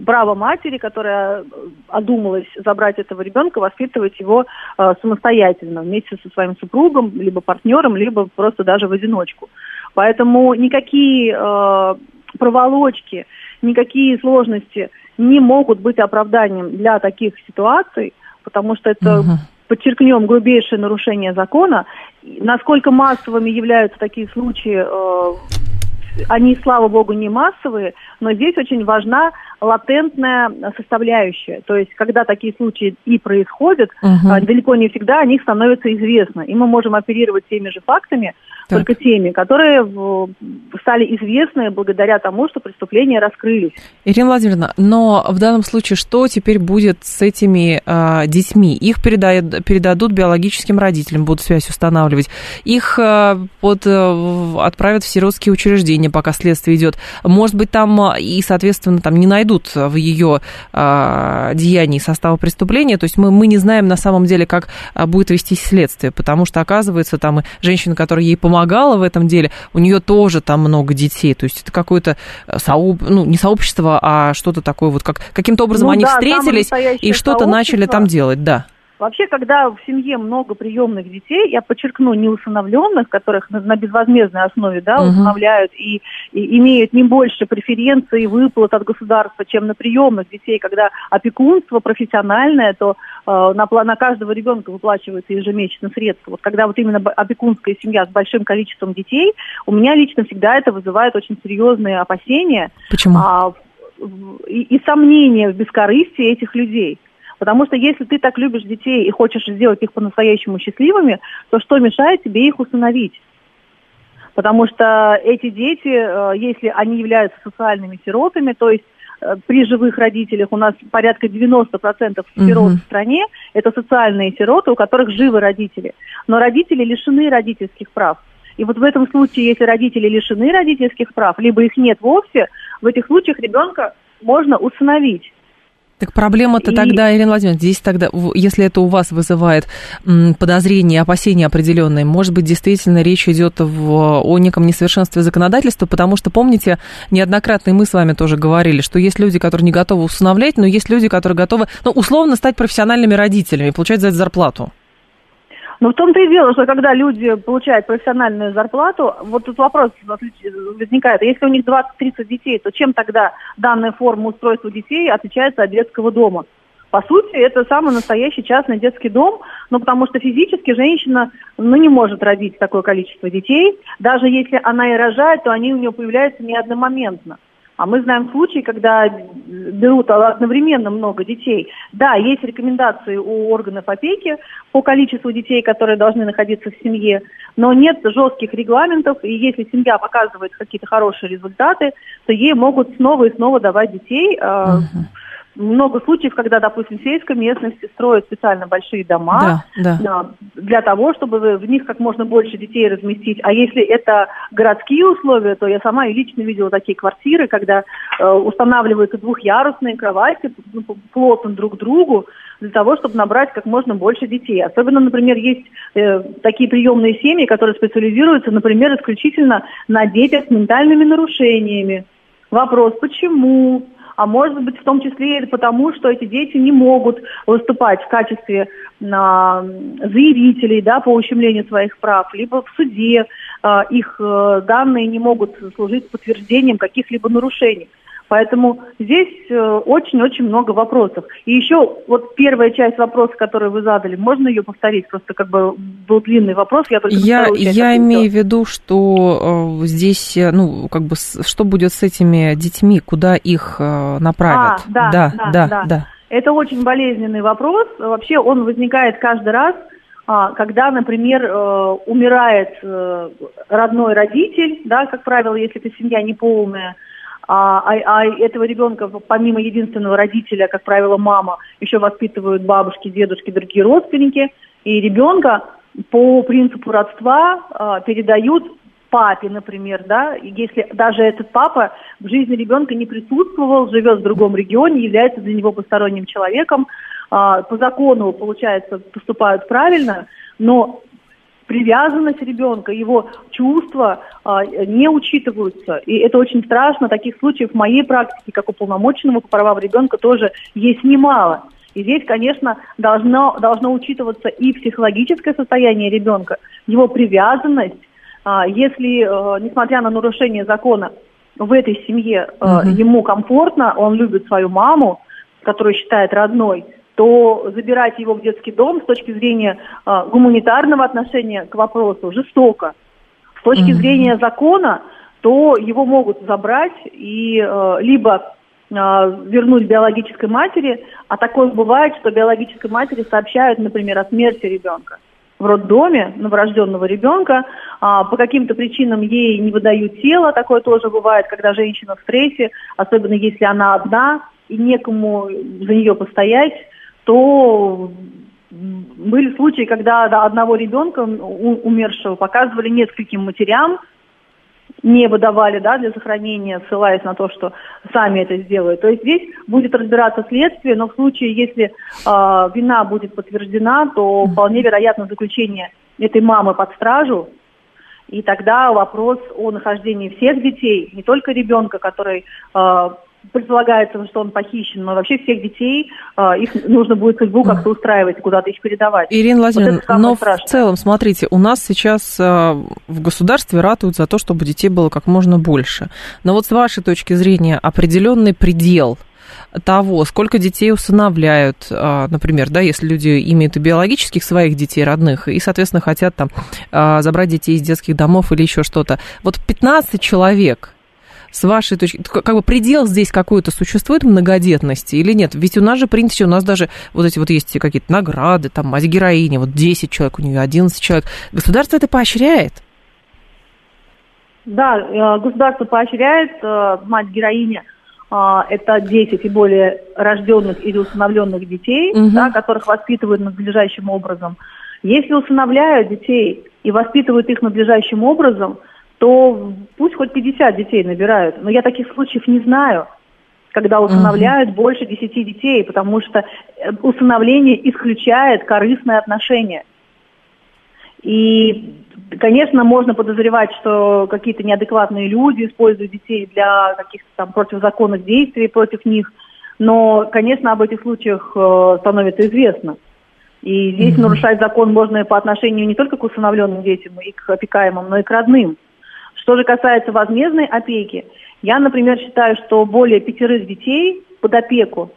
Speaker 8: право матери, которая одумалась забрать этого ребенка, воспитывать его э, самостоятельно вместе со своим супругом, либо партнером, либо просто даже в одиночку. Поэтому никакие э, проволочки, никакие сложности не могут быть оправданием для таких ситуаций, потому что это, угу. подчеркнем, грубейшее нарушение закона. Насколько массовыми являются такие случаи, э, они, слава богу, не массовые, но здесь очень важна латентная составляющая. То есть, когда такие случаи и происходят, угу. далеко не всегда о них становится известно. И мы можем оперировать теми же фактами, так. только теми, которые стали известны благодаря тому, что преступления раскрылись.
Speaker 2: Ирина Владимировна, но в данном случае что теперь будет с этими э, детьми? Их передают, передадут биологическим родителям, будут связь устанавливать. Их э, под, э, отправят в сиротские учреждения, пока следствие идет. Может быть, там и, соответственно, там не найдут в ее э, деянии состава преступления. То есть мы, мы не знаем на самом деле, как будет вестись следствие, потому что, оказывается, там и женщина, которая ей помогла, помогала в этом деле, у нее тоже там много детей. То есть это какое-то э, сооб... ну, не сообщество, а что-то такое вот, как каким-то образом ну, они да, встретились и что-то начали там делать, да.
Speaker 8: Вообще, когда в семье много приемных детей, я подчеркну, не усыновленных, которых на, на безвозмездной основе да, угу. усыновляют и, и имеют не больше преференций и выплат от государства, чем на приемных детей, когда опекунство профессиональное, то э, на, на каждого ребенка выплачивается ежемесячно средства. Вот когда вот именно опекунская семья с большим количеством детей, у меня лично всегда это вызывает очень серьезные опасения.
Speaker 2: Почему? А,
Speaker 8: и, и сомнения в бескорыстии этих людей. Потому что если ты так любишь детей и хочешь сделать их по-настоящему счастливыми, то что мешает тебе их усыновить? Потому что эти дети, э, если они являются социальными сиротами, то есть э, при живых родителях у нас порядка 90% сирот угу. в стране, это социальные сироты, у которых живы родители. Но родители лишены родительских прав. И вот в этом случае, если родители лишены родительских прав, либо их нет вовсе, в этих случаях ребенка можно усыновить.
Speaker 2: Так проблема-то и... тогда, Ирина Владимировна, здесь тогда, если это у вас вызывает подозрения, опасения определенные, может быть, действительно речь идет в, о неком несовершенстве законодательства, потому что, помните, неоднократно и мы с вами тоже говорили, что есть люди, которые не готовы усыновлять, но есть люди, которые готовы, ну, условно, стать профессиональными родителями, получать за это зарплату.
Speaker 8: Но в том-то и дело, что когда люди получают профессиональную зарплату, вот тут вопрос возникает, если у них 20-30 детей, то чем тогда данная форма устройства детей отличается от детского дома? По сути, это самый настоящий частный детский дом, ну, потому что физически женщина ну, не может родить такое количество детей. Даже если она и рожает, то они у нее появляются не одномоментно. А мы знаем случаи, когда берут одновременно много детей. Да, есть рекомендации у органов опеки по количеству детей, которые должны находиться в семье, но нет жестких регламентов, и если семья показывает какие-то хорошие результаты, то ей могут снова и снова давать детей. Uh-huh много случаев, когда, допустим, в сельской местности строят специально большие дома да, да. для того, чтобы в них как можно больше детей разместить. А если это городские условия, то я сама и лично видела такие квартиры, когда э, устанавливаются двухъярусные кровати ну, плотно друг к другу для того, чтобы набрать как можно больше детей. Особенно, например, есть э, такие приемные семьи, которые специализируются, например, исключительно на детях с ментальными нарушениями. Вопрос, почему? А может быть в том числе и потому, что эти дети не могут выступать в качестве а, заявителей да, по ущемлению своих прав, либо в суде а, их а, данные не могут служить подтверждением каких-либо нарушений. Поэтому здесь э, очень-очень много вопросов. И еще вот первая часть вопроса, который вы задали, можно ее повторить? Просто как бы был длинный вопрос,
Speaker 2: я только Я, я имею в виду, что э, здесь, э, ну, как бы, что будет с этими детьми, куда их э, направят?
Speaker 8: А, да, да, да, да, да. да. Это очень болезненный вопрос. Вообще он возникает каждый раз, а, когда, например, э, умирает родной родитель, да, как правило, если это семья неполная, а, а, а этого ребенка, помимо единственного родителя, как правило, мама, еще воспитывают бабушки, дедушки, другие родственники, и ребенка по принципу родства а, передают папе, например, да, если даже этот папа в жизни ребенка не присутствовал, живет в другом регионе, является для него посторонним человеком, а, по закону, получается, поступают правильно, но привязанность ребенка, его чувства а, не учитываются. И это очень страшно. Таких случаев в моей практике, как уполномоченного по правам ребенка, тоже есть немало. И здесь, конечно, должно, должно учитываться и психологическое состояние ребенка, его привязанность. А, если, а, несмотря на нарушение закона, в этой семье угу. ему комфортно, он любит свою маму, которую считает родной, то забирать его в детский дом с точки зрения э, гуманитарного отношения к вопросу жестоко. С точки mm-hmm. зрения закона, то его могут забрать и э, либо э, вернуть биологической матери, а такое бывает, что биологической матери сообщают, например, о смерти ребенка в роддоме новорожденного ребенка, а, по каким-то причинам ей не выдают тело, такое тоже бывает, когда женщина в стрессе, особенно если она одна и некому за нее постоять, то были случаи, когда до одного ребенка умершего показывали нескольким матерям, не выдавали да, для сохранения, ссылаясь на то, что сами это сделают. То есть здесь будет разбираться следствие, но в случае, если э, вина будет подтверждена, то вполне вероятно заключение этой мамы под стражу, и тогда вопрос о нахождении всех детей, не только ребенка, который э, предполагается, что он похищен, но вообще всех детей, э, их нужно будет судьбу как-то устраивать, куда-то их передавать.
Speaker 2: Ирина Владимировна, вот но страшное. в целом, смотрите, у нас сейчас э, в государстве ратуют за то, чтобы детей было как можно больше. Но вот с вашей точки зрения определенный предел того, сколько детей усыновляют, э, например, да, если люди имеют и биологических своих детей родных, и, соответственно, хотят там забрать детей из детских домов или еще что-то. Вот 15 человек с вашей точки, как бы предел здесь какой-то существует многодетности или нет? Ведь у нас же принято, у нас даже вот эти вот есть какие-то награды, там, мать героини, вот 10 человек у нее, 11 человек. Государство это поощряет?
Speaker 8: Да, э, государство поощряет, э, мать героиня э, это 10 и более рожденных или усыновленных детей, угу. да, которых воспитывают надлежащим образом. Если усыновляют детей и воспитывают их надлежащим образом, то пусть хоть 50 детей набирают. Но я таких случаев не знаю, когда усыновляют uh больше 10 детей, потому что э, усыновление исключает корыстное отношение. И, конечно, можно подозревать, что какие-то неадекватные люди используют детей для каких-то там противозаконных действий против них, но, конечно, об этих случаях э, становится известно. И здесь mm нарушать закон можно и по отношению не только к усыновленным детям и к опекаемым, но и к родным. Что же касается возмездной опеки, я, например, считаю, что более пятерых детей под опеку,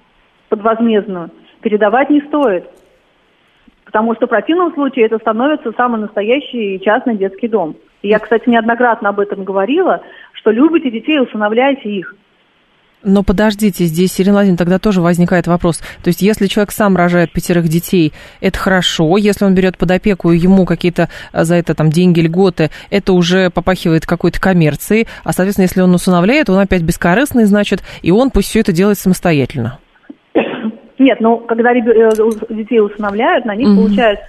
Speaker 8: под возмездную, передавать не стоит. Потому что в противном случае это становится самый настоящий частный детский дом. И я, кстати, неоднократно об этом говорила, что любите детей, усыновляйте их.
Speaker 2: Но подождите, здесь, Ирина Владимировна, тогда тоже возникает вопрос. То есть, если человек сам рожает пятерых детей, это хорошо. Если он берет под опеку, и ему какие-то э, за это там деньги, льготы, это уже попахивает какой-то коммерцией. А, соответственно, если он усыновляет, он опять бескорыстный, значит, и он пусть все это делает самостоятельно.
Speaker 8: Нет, ну, когда э, детей усыновляют, на них угу. получают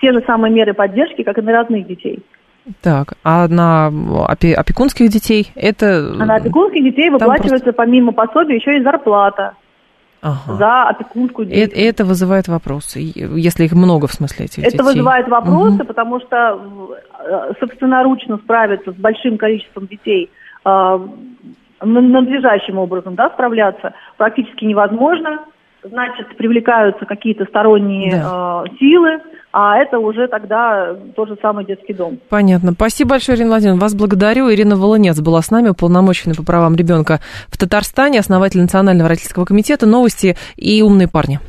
Speaker 8: те же самые меры поддержки, как и на родных детей.
Speaker 2: Так, а на опекунских детей это...
Speaker 8: А на опекунских детей выплачивается просто... помимо пособия еще и зарплата. Ага. за опекунскую деятельность.
Speaker 2: Это, это вызывает вопросы, если их много в смысле этих
Speaker 8: это
Speaker 2: детей.
Speaker 8: Это вызывает вопросы, угу. потому что э, собственноручно справиться с большим количеством детей э, надлежащим образом да, справляться практически невозможно значит, привлекаются какие-то сторонние да. э, силы, а это уже тогда тот же самый детский дом.
Speaker 2: Понятно. Спасибо большое, Ирина Владимировна. Вас благодарю. Ирина Волынец была с нами, уполномоченный по правам ребенка в Татарстане, основатель Национального родительского комитета, новости и умные парни.